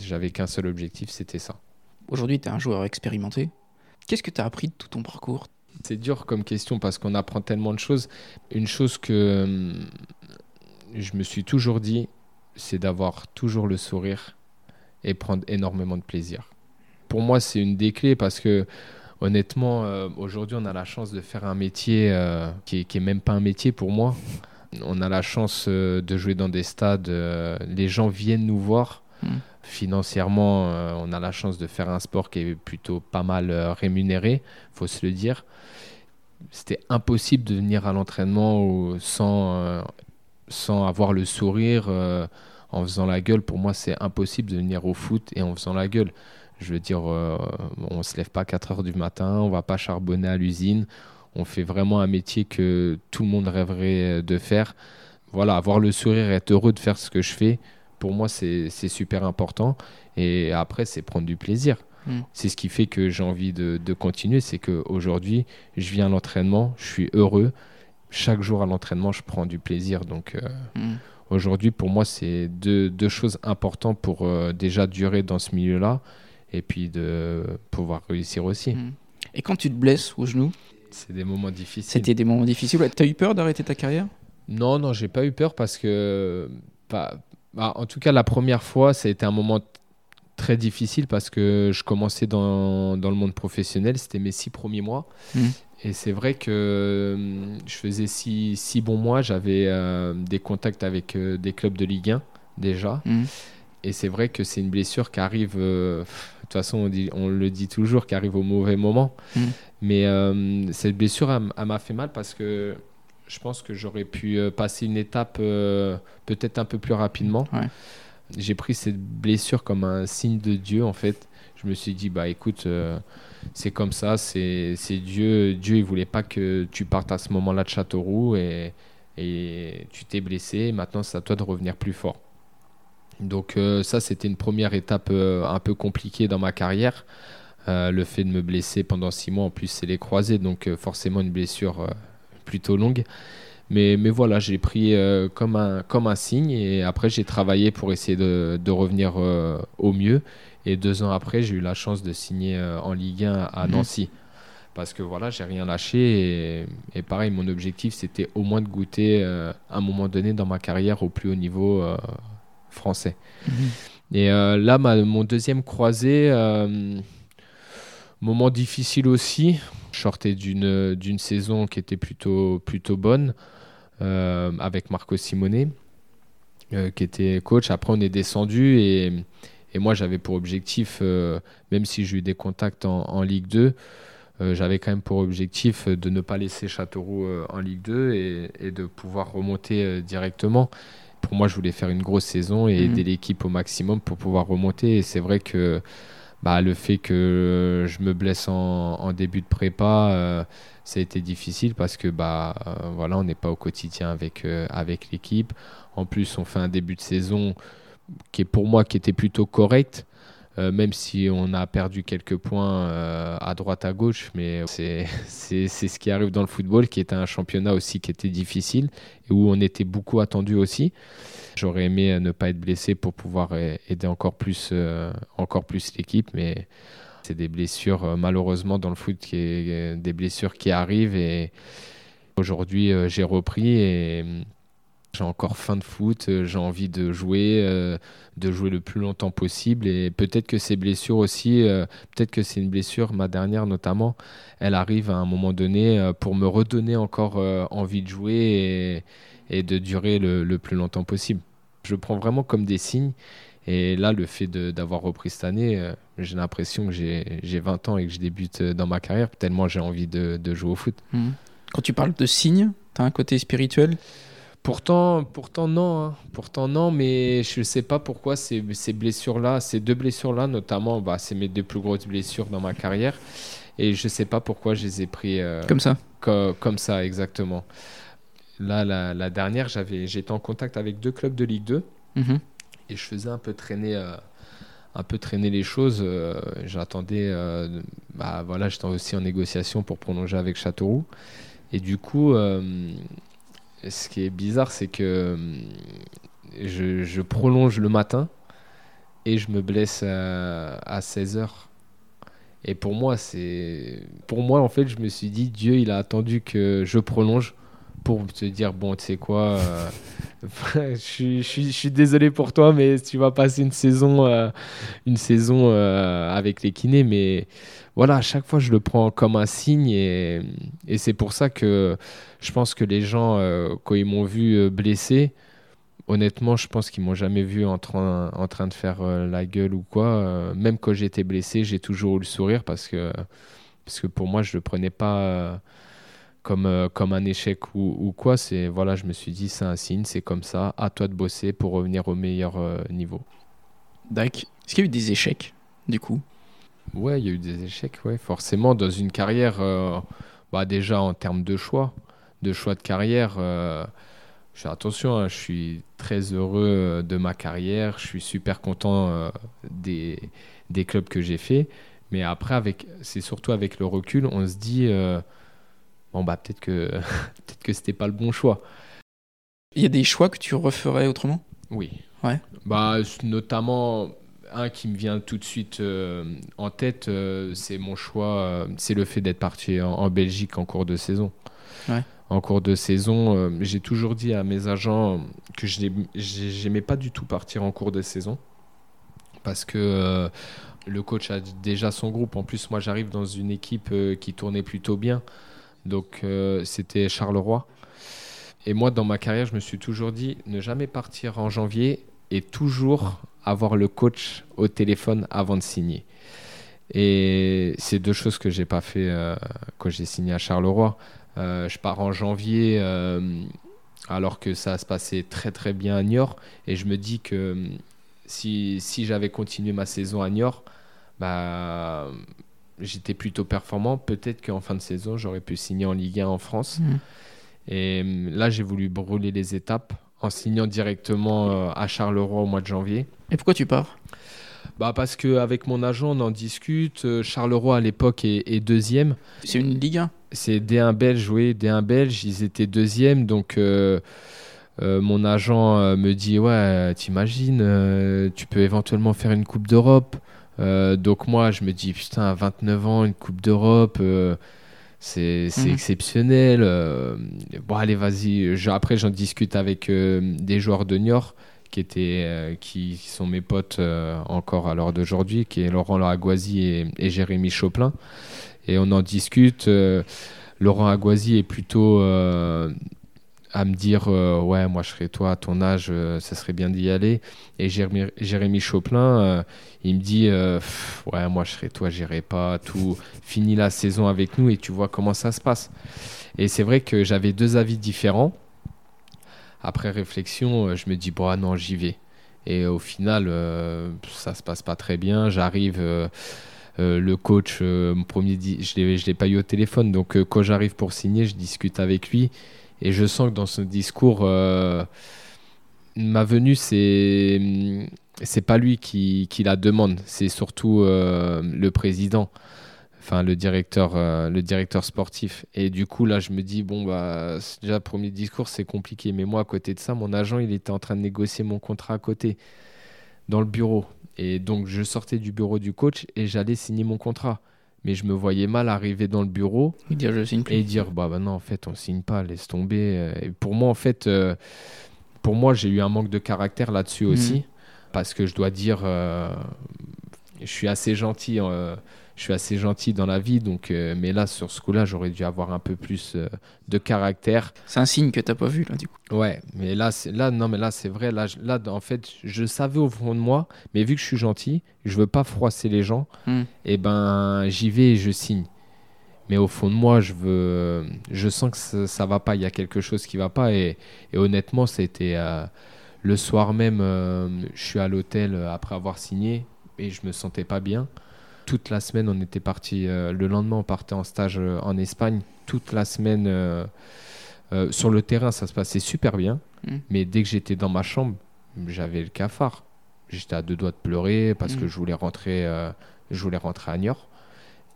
j'avais qu'un seul objectif, c'était ça. Aujourd'hui, tu es un joueur expérimenté. Qu'est-ce que tu as appris de tout ton parcours? C'est dur comme question parce qu'on apprend tellement de choses. Une chose que hum, je me suis toujours dit, c'est d'avoir toujours le sourire et prendre énormément de plaisir. Pour moi, c'est une des clés parce que honnêtement, euh, aujourd'hui, on a la chance de faire un métier euh, qui, est, même pas un métier pour moi. On a la chance euh, de jouer dans des stades, les gens viennent nous voir. Hmm. Financièrement, on a la chance de faire un sport qui est plutôt pas mal rémunéré, faut se le dire. C'était impossible de venir à l'entraînement sans, sans avoir le sourire en faisant la gueule, pour moi, c'est impossible de venir au foot et en faisant la gueule. Je veux dire, euh, on ne se lève pas à 4 heures du matin, on va pas charbonner à l'usine. On fait vraiment un métier que tout le monde rêverait de faire. Voilà, avoir le sourire être heureux de faire ce que je fais, pour moi, c'est super important. Et après, c'est prendre du plaisir. Hmm. C'est ce qui fait que j'ai envie de, continuer. C'est qu'aujourd'hui, je viens à l'entraînement, je suis heureux. Chaque jour à l'entraînement, je prends du plaisir. Donc, euh, hmm. Aujourd'hui, pour moi, c'est deux, deux, choses importantes pour euh, déjà durer dans ce milieu-là et puis de pouvoir réussir aussi. Mmh. Et quand tu te blesses au genou C'est des moments difficiles. C'était des moments difficiles. Tu as eu peur d'arrêter ta carrière? Non, non, j'ai pas eu peur parce que. Bah, bah, en tout cas, la première fois, ça a été un moment très difficile parce que je commençais dans, dans le monde professionnel. C'était mes six premiers mois. Mmh. Et c'est vrai que hum, je faisais six, six bons mois, j'avais euh, des contacts avec euh, des clubs de Ligue 1 déjà. Et c'est vrai que c'est une blessure qui arrive, euh, toute façon on, dit, on, le dit toujours, qui arrive au mauvais moment. Mhm. Mais cette blessure, elle, m'a fait mal parce que je pense que j'aurais pu passer une étape peut-être un peu plus rapidement. J'ai pris cette blessure comme un signe de Dieu en fait. Je me suis dit, bah écoute c'est comme ça, c'est Dieu. Dieu, il voulait pas que tu partes à ce moment-là de Châteauroux et, et tu t'es blessé. Maintenant, c'est à toi de revenir plus fort. Donc euh, ça, c'était une première étape euh, un peu compliquée dans ma carrière. le fait de me blesser pendant six mois, en plus, c'est les croisés, donc forcément une blessure plutôt longue. Mais, mais voilà, j'ai pris comme, un, comme un signe et après j'ai travaillé pour essayer de, de revenir au mieux. Et deux ans après, j'ai eu la chance de signer en Ligue 1 à mhm. Nancy parce que voilà, j'ai rien lâché et, pareil, mon objectif c'était au moins de goûter euh, à un moment donné dans ma carrière au plus haut niveau euh, français. Mhm. Et euh, là, mon deuxième croisé, moment difficile aussi. Je sortais d'une d'une saison qui était plutôt plutôt bonne avec Marco Simone qui était coach. Après, on est descendu et, et moi j'avais pour objectif, même si j'ai eu des contacts en, en Ligue 2 euh, j'avais quand même pour objectif de ne pas laisser Châteauroux euh, en Ligue 2 et, de pouvoir remonter euh, directement. Pour moi, je voulais faire une grosse saison et mhm. aider l'équipe au maximum pour pouvoir remonter. Et c'est vrai que bah, le fait que je me blesse en, début de prépa, ça a été difficile parce que bah, voilà, on n'est pas au quotidien avec, avec l'équipe. En plus, on fait un début de saison qui est pour moi qui était plutôt correct. Euh, même si on a perdu quelques points euh, à droite, à gauche, mais c'est ce qui arrive dans le football, qui était un championnat aussi qui était difficile et où on était beaucoup attendu aussi. J'aurais aimé euh, ne pas être blessé pour pouvoir aider encore plus, encore plus l'équipe, mais c'est des blessures, malheureusement, dans le foot, qui est, des blessures qui arrivent et aujourd'hui, j'ai repris et j'ai encore faim de foot, euh, j'ai envie de jouer, euh, de jouer le plus longtemps possible. Et peut-être que ces blessures aussi, euh, peut-être que c'est une blessure, ma dernière notamment, elle arrive à un moment donné pour me redonner encore envie de jouer et, de durer le, plus longtemps possible. Je prends vraiment comme des signes. Et là, le fait d'avoir repris cette année, j'ai l'impression que j'ai 20 ans et que je débute dans ma carrière, tellement j'ai envie de, jouer au foot. Mmh. Quand tu parles de signes, tu as un côté spirituel? Pourtant, pourtant non, hein. pourtant non, mais je ne sais pas pourquoi ces, ces blessures-là, ces deux blessures-là notamment, bah, c'est mes deux plus grosses blessures dans ma carrière, et je ne sais pas pourquoi je les ai pris euh, comme ça. comme ça, exactement. Là, la, dernière, j'avais, j'étais en contact avec deux clubs de Ligue 2, mhm. et je faisais un peu traîner. Euh, un peu traîner les choses. Euh, j'attendais, bah voilà, j'étais aussi en négociation pour prolonger avec Châteauroux. Et du coup, ce qui est bizarre, c'est que hum, je, prolonge le matin et je me blesse à, 16h. Et pour moi, c'est. Pour moi, en fait, je me suis dit, Dieu, il a attendu que je prolonge pour te dire, bon, tu sais quoi, euh, je, suis désolé pour toi, mais tu vas passer une saison, euh, une saison euh, avec les kinés. Mais voilà, à chaque fois, je le prends comme un signe. Et, c'est pour ça que je pense que les gens, quand ils m'ont vu blessé, honnêtement, je pense qu'ils m'ont jamais vu en train, de faire la gueule ou quoi. même quand j'étais blessé, j'ai toujours eu le sourire parce que, parce pour moi, je ne le prenais pas comme, euh, un échec ou, quoi. C'est voilà, je me suis dit c'est un signe, c'est comme ça. À toi de bosser pour revenir au meilleur euh, niveau. D'accord. Est-ce qu'il y a eu des échecs du coup? Ouais, il y a eu des échecs, ouais. Forcément, dans une carrière, euh, bah déjà en termes de choix, de choix de carrière. je fais attention, hein, je suis très heureux de ma carrière, je suis super content des, des clubs que j'ai fait. Mais après, avec, c'est surtout avec le recul, on se dit, bon bah peut-être que peut-être que c'était pas le bon choix. Il y a des choix que tu referais autrement? Oui. Ouais. Bah notamment un qui me vient tout de suite euh, en tête, euh, c'est mon choix, euh, c'est le fait d'être parti en, Belgique en cours de saison. Ouais. En cours de saison, j'ai toujours dit à mes agents que je n'aimais pas du tout partir en cours de saison parce que le coach a déjà son groupe. En plus, moi, j'arrive dans une équipe qui tournait plutôt bien. Donc c'était Charleroi. Et moi, dans ma carrière, je me suis toujours dit ne jamais partir en janvier et toujours avoir le coach au téléphone avant de signer. Et c'est deux choses que j'ai pas fait euh, quand j'ai signé à Charleroi. Euh, je pars en janvier alors que ça se passait très très bien à Niort et je me dis que si, si j'avais continué ma saison à Niort, bah, j'étais plutôt performant. Peut-être qu'en fin de saison, j'aurais pu signer en Ligue 1 en France. Mm. Et là, j'ai voulu brûler les étapes en signant directement euh, à Charleroi au mois de janvier. Et pourquoi tu pars? Bah parce qu'avec mon agent, on en discute. Euh, Charleroi, à l'époque, est, deuxième. C'est une Ligue 1 C'est D1 belge, oui, D1 belge. Ils étaient deuxième. Donc, euh, euh, mon agent me dit Ouais, t'imagines, tu peux éventuellement faire une Coupe d'Europe. donc, moi, je me dis Putain, à 29 ans, une Coupe d'Europe. C'est mhm. exceptionnel. bon, allez, vas-y. Après, j'en discute avec des joueurs de Niort qui, étaient, euh, qui, sont mes potes euh, encore à l'heure d'aujourd'hui, qui est Laurent Aguazi et, et, Jérémy Choplin. Et on en discute. Euh, Laurent Aguazi est plutôt à me dire ouais moi je serais toi à ton âge ça serait bien d'y aller et Jérémy, Jérémy Choplin il me dit ouais moi je serais toi j'irai pas tout fini la saison avec nous et tu vois comment ça se passe et c'est vrai que j'avais deux avis différents après réflexion, euh, je me dis, bon, ah non, j'y vais. Et au final, euh, ça se passe pas très bien. J'arrive, euh, le coach, mon premier, je ne l'ai pas eu au téléphone. Donc, quand j'arrive pour signer, je discute avec lui. Et je sens que dans son discours, ma venue, c'est c'est pas lui qui, la demande, c'est surtout le président enfin le directeur, euh, le directeur sportif. Et du coup, là, je me dis, bon, bah, déjà, premier discours, c'est compliqué. Mais moi, à côté de ça, mon agent, il était en train de négocier mon contrat à côté, dans le bureau. Et donc, je sortais du bureau du coach et j'allais signer mon contrat. Mais je me voyais mal arriver dans le bureau et dire, je signe Et dire, bah, bah non, en fait, on signe pas, laisse tomber. Et pour moi, en fait, euh, pour moi, j'ai eu un manque de caractère là-dessus mmh. aussi. Parce que je dois dire, euh, je suis assez gentil je suis assez gentil dans la vie, donc, euh, mais là, sur ce coup-là, j'aurais dû avoir un peu plus euh, de caractère. C'est un signe que tu n'as pas vu, là, du coup. Ouais, mais là, là non, mais là, c'est vrai. Là, là, en fait, je savais au fond de moi, mais vu que je suis gentil, je veux pas froisser les gens, hmm. et eh ben, j'y vais et je signe. Mais au fond de moi, je veux, je sens que ça, ça va pas. Il y a quelque chose qui va pas, et, et honnêtement, c'était euh, le soir même. je suis à l'hôtel après avoir signé, et je me sentais pas bien toute la semaine, on était parti. Euh, le lendemain, on partait en stage euh, en Espagne. Toute la semaine, euh, sur le terrain, ça se passait super bien. Mm. Mais dès que j'étais dans ma chambre, j'avais le cafard. J'étais à deux doigts de pleurer parce mm. que je voulais rentrer, je voulais rentrer à Niort.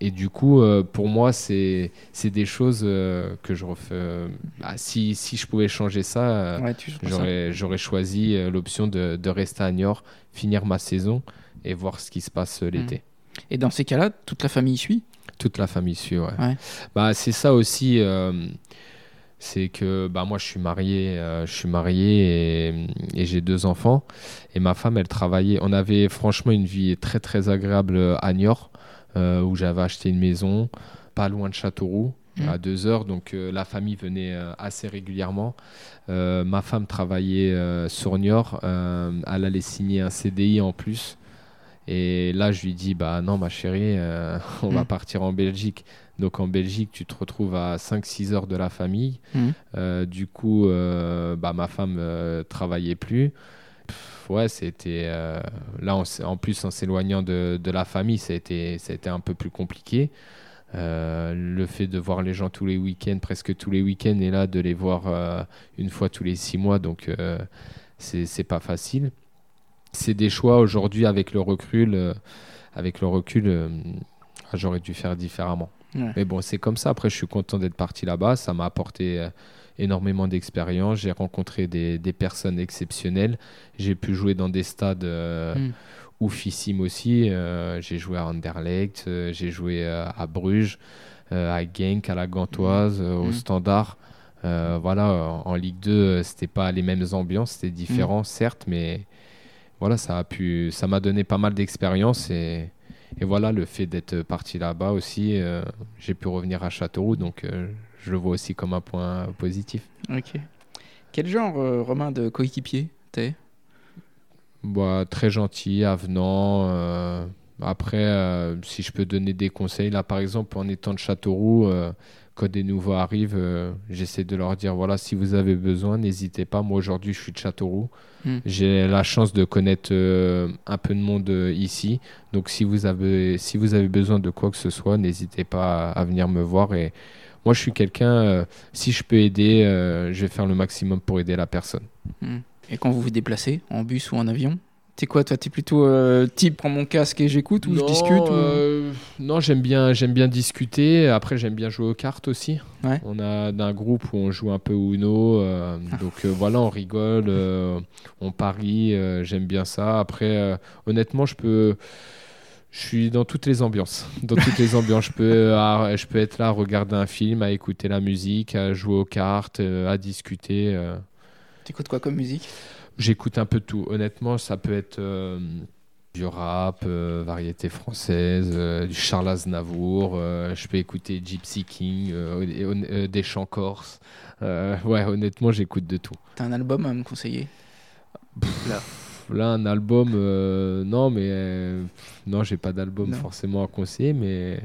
Et du coup, pour moi, c'est des choses que je refais. Bah, si, si, je pouvais changer ça, j'aurais choisi l'option de, de, rester à Niort, finir ma saison et voir ce qui se passe l'été. Et dans ces cas-là, toute la famille suit Toute la famille suit, ouais. Bah, c'est ça aussi. Euh, c'est que bah, moi, je suis marié, euh, je suis marié et, j'ai deux enfants. Et ma femme, elle travaillait. On avait franchement une vie très, très agréable à Niort, euh, où j'avais acheté une maison, pas loin de Châteauroux mmh. à deux heures. Donc la famille venait assez régulièrement. ma femme travaillait sur Niort. elle allait signer un CDI en plus. Et là, je lui dis, bah non, ma chérie, euh, on va mm. partir en Belgique. Donc en Belgique, tu te retrouves à 5-6 heures de la famille. Mm. Euh, du coup, euh, bah, ma femme travaillait plus. ouais, c'était. là, en plus, en s'éloignant de, de, la famille, ça a, été, ça a été un peu plus compliqué. le fait de voir les gens tous les week-ends, presque tous les week-ends, et là, de les voir une fois tous les six mois, donc c'est pas facile c'est des choix aujourd'hui avec le recul. Euh, avec le recul, euh, j'aurais dû faire différemment. Mais bon, c'est comme ça. Après, je suis content d'être parti là-bas. Ça m'a apporté euh, énormément d'expérience. J'ai rencontré des, personnes exceptionnelles. J'ai pu jouer dans des stades mm. oufissimes aussi. j'ai joué à Anderlecht, j'ai joué à Bruges, à Genk, à la Gantoise, au mm. Standard. voilà, en, Ligue 2, c'était pas les mêmes ambiances, c'était différent, mm. certes, mais voilà, ça a pu, ça m'a donné pas mal d'expérience et, et, voilà, le fait d'être parti là-bas aussi, euh, j'ai pu revenir à Châteauroux, donc euh, je le vois aussi comme un point positif. Ok. Quel genre, euh, Romain, de coéquipier t'es? Bah, Très gentil, avenant. après, si je peux donner des conseils, là par exemple, en étant de Châteauroux, quand des nouveaux arrivent, euh, j'essaie de leur dire voilà, si vous avez besoin, n'hésitez pas. Moi, aujourd'hui, je suis de Châteauroux. Hmm. J'ai la chance de connaître euh, un peu de monde euh, ici. Donc, si vous, avez, si vous avez besoin de quoi que ce soit, n'hésitez pas à, venir me voir. Et moi, je suis quelqu'un, si je peux aider, je vais faire le maximum pour aider la personne. Hmm. Et quand vous vous déplacez, en bus ou en avion? T'es quoi, toi T'es plutôt euh, type prends mon casque et j'écoute ou je discute euh, Non, j'aime bien, j'aime bien discuter. Après, j'aime bien jouer aux cartes aussi. Ouais. On a un groupe où on joue un peu Uno. euh, Ah. donc voilà, on rigole, on parie. j'aime bien ça. Après, honnêtement, je peux. Je suis dans toutes les ambiances. Dans toutes les ambiances, je peux, à- je peux être là à regarder un film, à écouter la musique, à jouer aux cartes, à discuter. T'écoutes quoi comme musique? J'écoute un peu de tout. Honnêtement, ça peut être euh, du rap, euh, variété française, euh, du Charles Aznavour. euh, je peux écouter Gypsy King, euh, euh, des chants corses. Euh, ouais, honnêtement, j'écoute de tout. T'as un album à me conseiller? Là. Là, un album, euh, non, mais euh, non, j'ai pas d'album forcément à conseiller, mais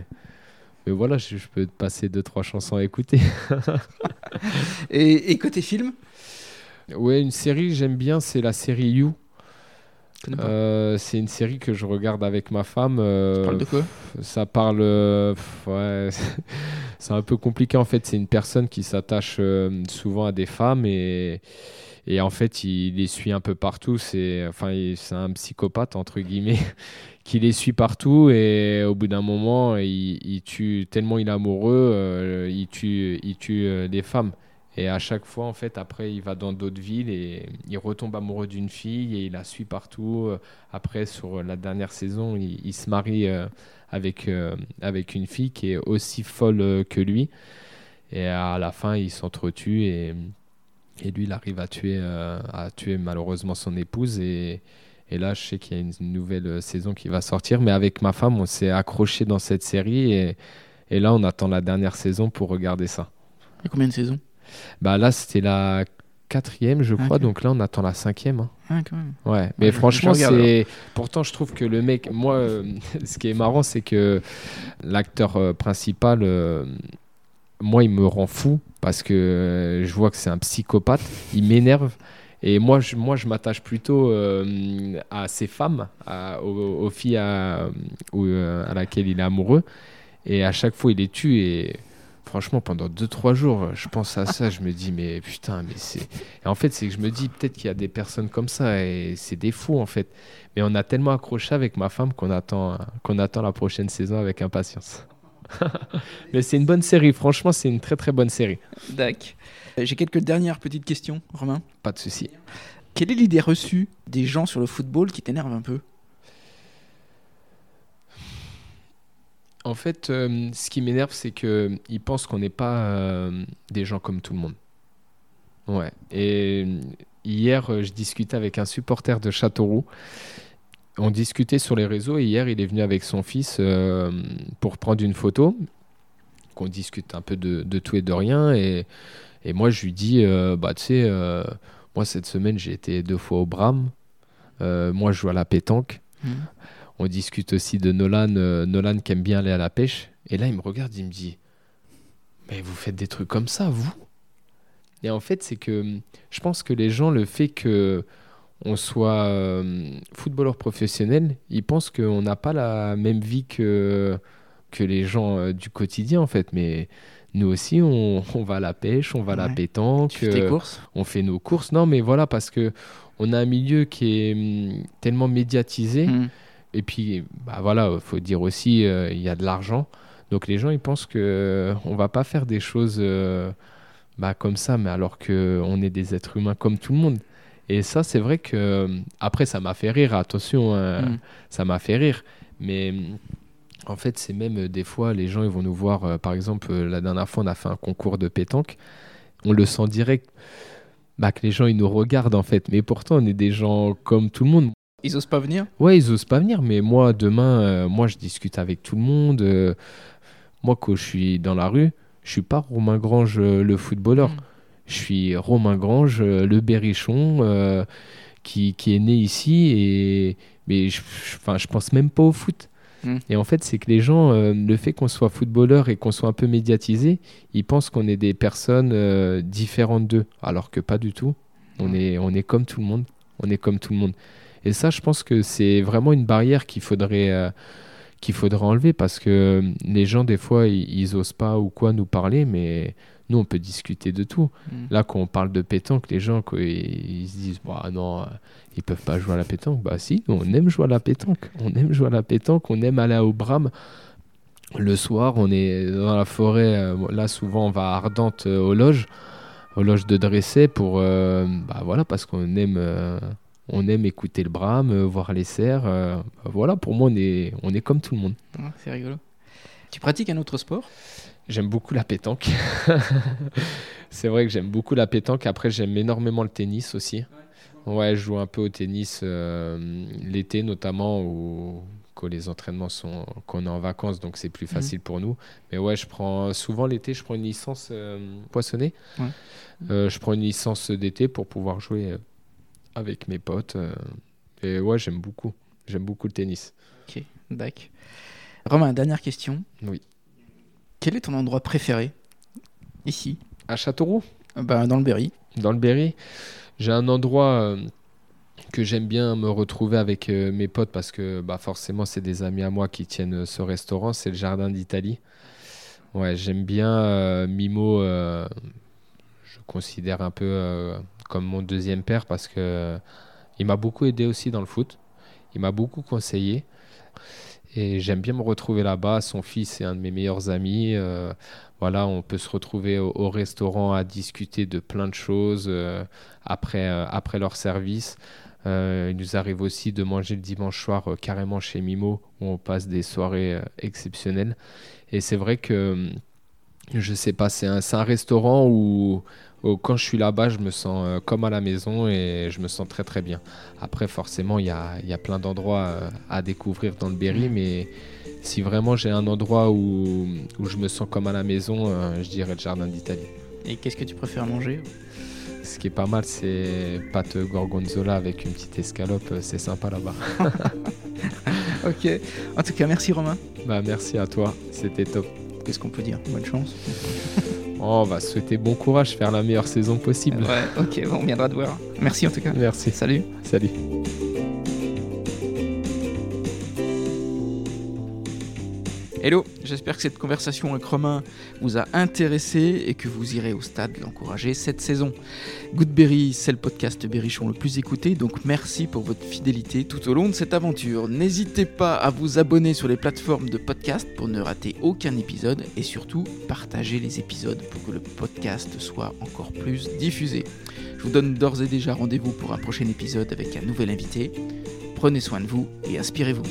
mais voilà, je, je peux te passer deux trois chansons à écouter. Et, et côté film? Ouais, une série que j'aime bien, c'est la série You. Euh, c'est une série que je regarde avec ma femme. euh, Tu parles de quoi? Ça parle. euh, ouais, c'est un peu compliqué en fait. C'est une personne qui s'attache euh, souvent à des femmes et, et en fait, il les suit un peu partout. C'est enfin, c'est un psychopathe entre guillemets qui les suit partout et au bout d'un moment, il, il tue tellement il est amoureux, il tue, il tue des femmes. Et à chaque fois, en fait, après, il va dans d'autres villes et il retombe amoureux d'une fille et il la suit partout. Après, sur la dernière saison, il, se marie euh, avec, euh, avec une fille qui est aussi folle euh, que lui. Et à la fin, il s'entretue et, et lui, il arrive à tuer, à tuer malheureusement son épouse. Et, et là, je sais qu'il y a une, nouvelle saison qui va sortir. Mais avec ma femme, on s'est accroché dans cette série. Et, et là, on attend la dernière saison pour regarder ça. A combien de saisons? Bah là, c'était la quatrième, je crois. Donc là, on attend la cinquième. hein. Ah, quand même. Ouais, mais franchement, c'est. Pourtant, je trouve que le mec. Moi, euh, ce qui est marrant, c'est que l'acteur euh, principal, euh, moi, il me rend fou parce que je vois que c'est un psychopathe. Il m'énerve. Et moi, je, moi, je m'attache plutôt à ces femmes, à- aux, aux filles à, à laquelle il est amoureux. Et à chaque fois, il les tue. Et franchement, pendant 2-3 jours, je pense à ça. Je me dis, mais putain, mais c'est. Et en fait, c'est que je me dis peut-être qu'il y a des personnes comme ça et c'est des fous en fait. Mais on a tellement accroché avec ma femme qu'on attend, qu'on attend la prochaine saison avec impatience. Mais c'est une bonne série, franchement, c'est une très très bonne série. Dac. Euh, J'ai quelques dernières petites questions, Romain. Pas de souci. Quelle est l'idée reçue des gens sur le football qui t'énerve un peu? En fait, euh, ce qui m'énerve, c'est que ils pensent qu'on n'est pas euh, des gens comme tout le monde. Ouais. Et hier, euh, je discutais avec un supporter de Châteauroux. On discutait sur les réseaux et hier, il est venu avec son fils pour prendre une photo. Qu'on discute un peu de, tout et de rien. Et, moi, je lui dis, bah, tu sais, moi, cette semaine, j'ai été deux fois au Bram. Moi, je joue à la pétanque. Mhm. On discute aussi de Nolan, euh, Nolan qui aime bien aller à la pêche. Et là, il me regarde, il me dit Mais vous faites des trucs comme ça, vous? Et en fait, c'est que hum, je pense que les gens, le fait que on soit euh, footballeur professionnel, ils pensent qu'on n'a pas la même vie que, que les gens euh, du quotidien, en fait. Mais nous aussi, on, on va à la pêche, on va à la pétanque. Tu fais tes euh, courses? on fait nos courses. Non, mais voilà, parce que on a un milieu qui est hum, tellement médiatisé. Mhm. Et puis, bah voilà, faut dire aussi, euh, il y a de l'argent. Donc les gens, ils pensent que euh, on va pas faire des choses euh, bah, comme ça, mais alors que on est des êtres humains comme tout le monde. Et ça, c'est vrai que euh, après, ça m'a fait rire. Attention, hein, Mhm. ça m'a fait rire. Mais hum, en fait, c'est même des fois, les gens, ils vont nous voir. par exemple, la dernière fois, on a fait un concours de pétanque. On le sent direct. Bah, que les gens ils nous regardent en fait, mais pourtant on est des gens comme tout le monde. Ils osent pas venir? Ouais, ils osent pas venir, mais moi, demain, euh, moi, je discute avec tout le monde. euh, moi, quand je suis dans la rue, je suis pas Romain Grange, euh, le footballeur. Mhm. Je suis Romain Grange, le berrichon, qui, qui est né ici. Et, mais je, je, je pense même pas au foot. Mhm. Et en fait, c'est que les gens, le fait qu'on soit footballeur et qu'on soit un peu médiatisé, ils pensent qu'on est des personnes différentes d'eux, alors que pas du tout. On, Ouais. est, on est comme tout le monde. On est comme tout le monde. Et ça, je pense que c'est vraiment une barrière qu'il faudrait, euh, qu'il faudrait enlever parce que euh, les gens, des fois, ils, ils osent pas ou quoi nous parler, mais nous, on peut discuter de tout. Mm. Là, quand on parle de pétanque, les gens, quoi, ils, ils se disent, bah non, euh, ils peuvent pas jouer à la pétanque. Bah si, nous, on aime jouer à la pétanque. On aime jouer à la pétanque, on aime aller au Bram. Le soir, on est dans la forêt. euh, là, souvent, on va à Ardente euh, aux loges, aux loges de Dressé, pour, euh, bah voilà, parce qu'on aime, on aime écouter le Bram, euh, voir les cerfs. euh, bah voilà, pour moi, on est, on est comme tout le monde. C'est rigolo. Tu pratiques un autre sport? J'aime beaucoup la pétanque. c'est vrai que j'aime beaucoup la pétanque. Après, j'aime énormément le tennis aussi. Ouais, je joue un peu au tennis euh, l'été notamment quand les entraînements sont qu'on est en vacances donc c'est plus Mhm. facile pour nous. Mais ouais, je prends souvent l'été, je prends une licence euh, poissonnée. Ouais. Je prends une licence d'été pour pouvoir jouer avec mes potes. euh. et ouais, j'aime beaucoup. J'aime beaucoup le tennis. Ok, d'accord. Romain, dernière question. Oui. Quel est ton endroit préféré? Ici À Châteauroux? Ben, Dans le Berry. Dans le Berry, j'ai un endroit euh, que j'aime bien me retrouver avec euh, mes potes parce que bah, forcément, c'est des amis à moi qui tiennent ce restaurant. C'est le Jardin d'Italie. Ouais, j'aime bien euh, Mimo. euh, je considère un peu euh, comme mon deuxième père parce que euh, il m'a beaucoup aidé aussi dans le foot. Il m'a beaucoup conseillé. Et j'aime bien me retrouver là-bas. Son fils est un de mes meilleurs amis. euh, voilà, on peut se retrouver au, au restaurant à discuter de plein de choses euh, après, après leur service. Il nous arrive aussi de manger le dimanche soir carrément chez Mimo, où on passe des soirées exceptionnelles. Et c'est vrai que, hum, je sais pas, c'est un, un restaurant où, quand je suis là-bas, je me sens euh, comme à la maison et je me sens très très bien. Après, forcément, il y a, il y a plein d'endroits euh, à découvrir dans le Berry, mais si vraiment j'ai un endroit où, où je me sens comme à la maison, euh, je dirais le Jardin d'Italie. Et qu'est-ce que tu préfères manger? Ce qui est pas mal, c'est pâte gorgonzola avec une petite escalope, c'est sympa là-bas. Ok. En tout cas, merci Romain. Bah merci à toi, c'était top. Qu'est-ce qu'on peut dire? Bonne chance. Oh, on va souhaiter bon courage, faire la meilleure saison possible. Ouais, ok, bon, on viendra te voir. Merci en tout cas. Merci, Salut. salut. Hello, j'espère que cette conversation avec Romain vous a intéressé et que vous irez au stade l'encourager cette saison. Goodberry, c'est le podcast Berrichon le plus écouté, donc merci pour votre fidélité tout au long de cette aventure. N'hésitez pas à vous abonner sur les plateformes de podcast pour ne rater aucun épisode et surtout partagez les épisodes pour que le podcast soit encore plus diffusé. Je vous donne d'ores et déjà rendez-vous pour un prochain épisode avec un nouvel invité. Prenez soin de vous et inspirez-vous.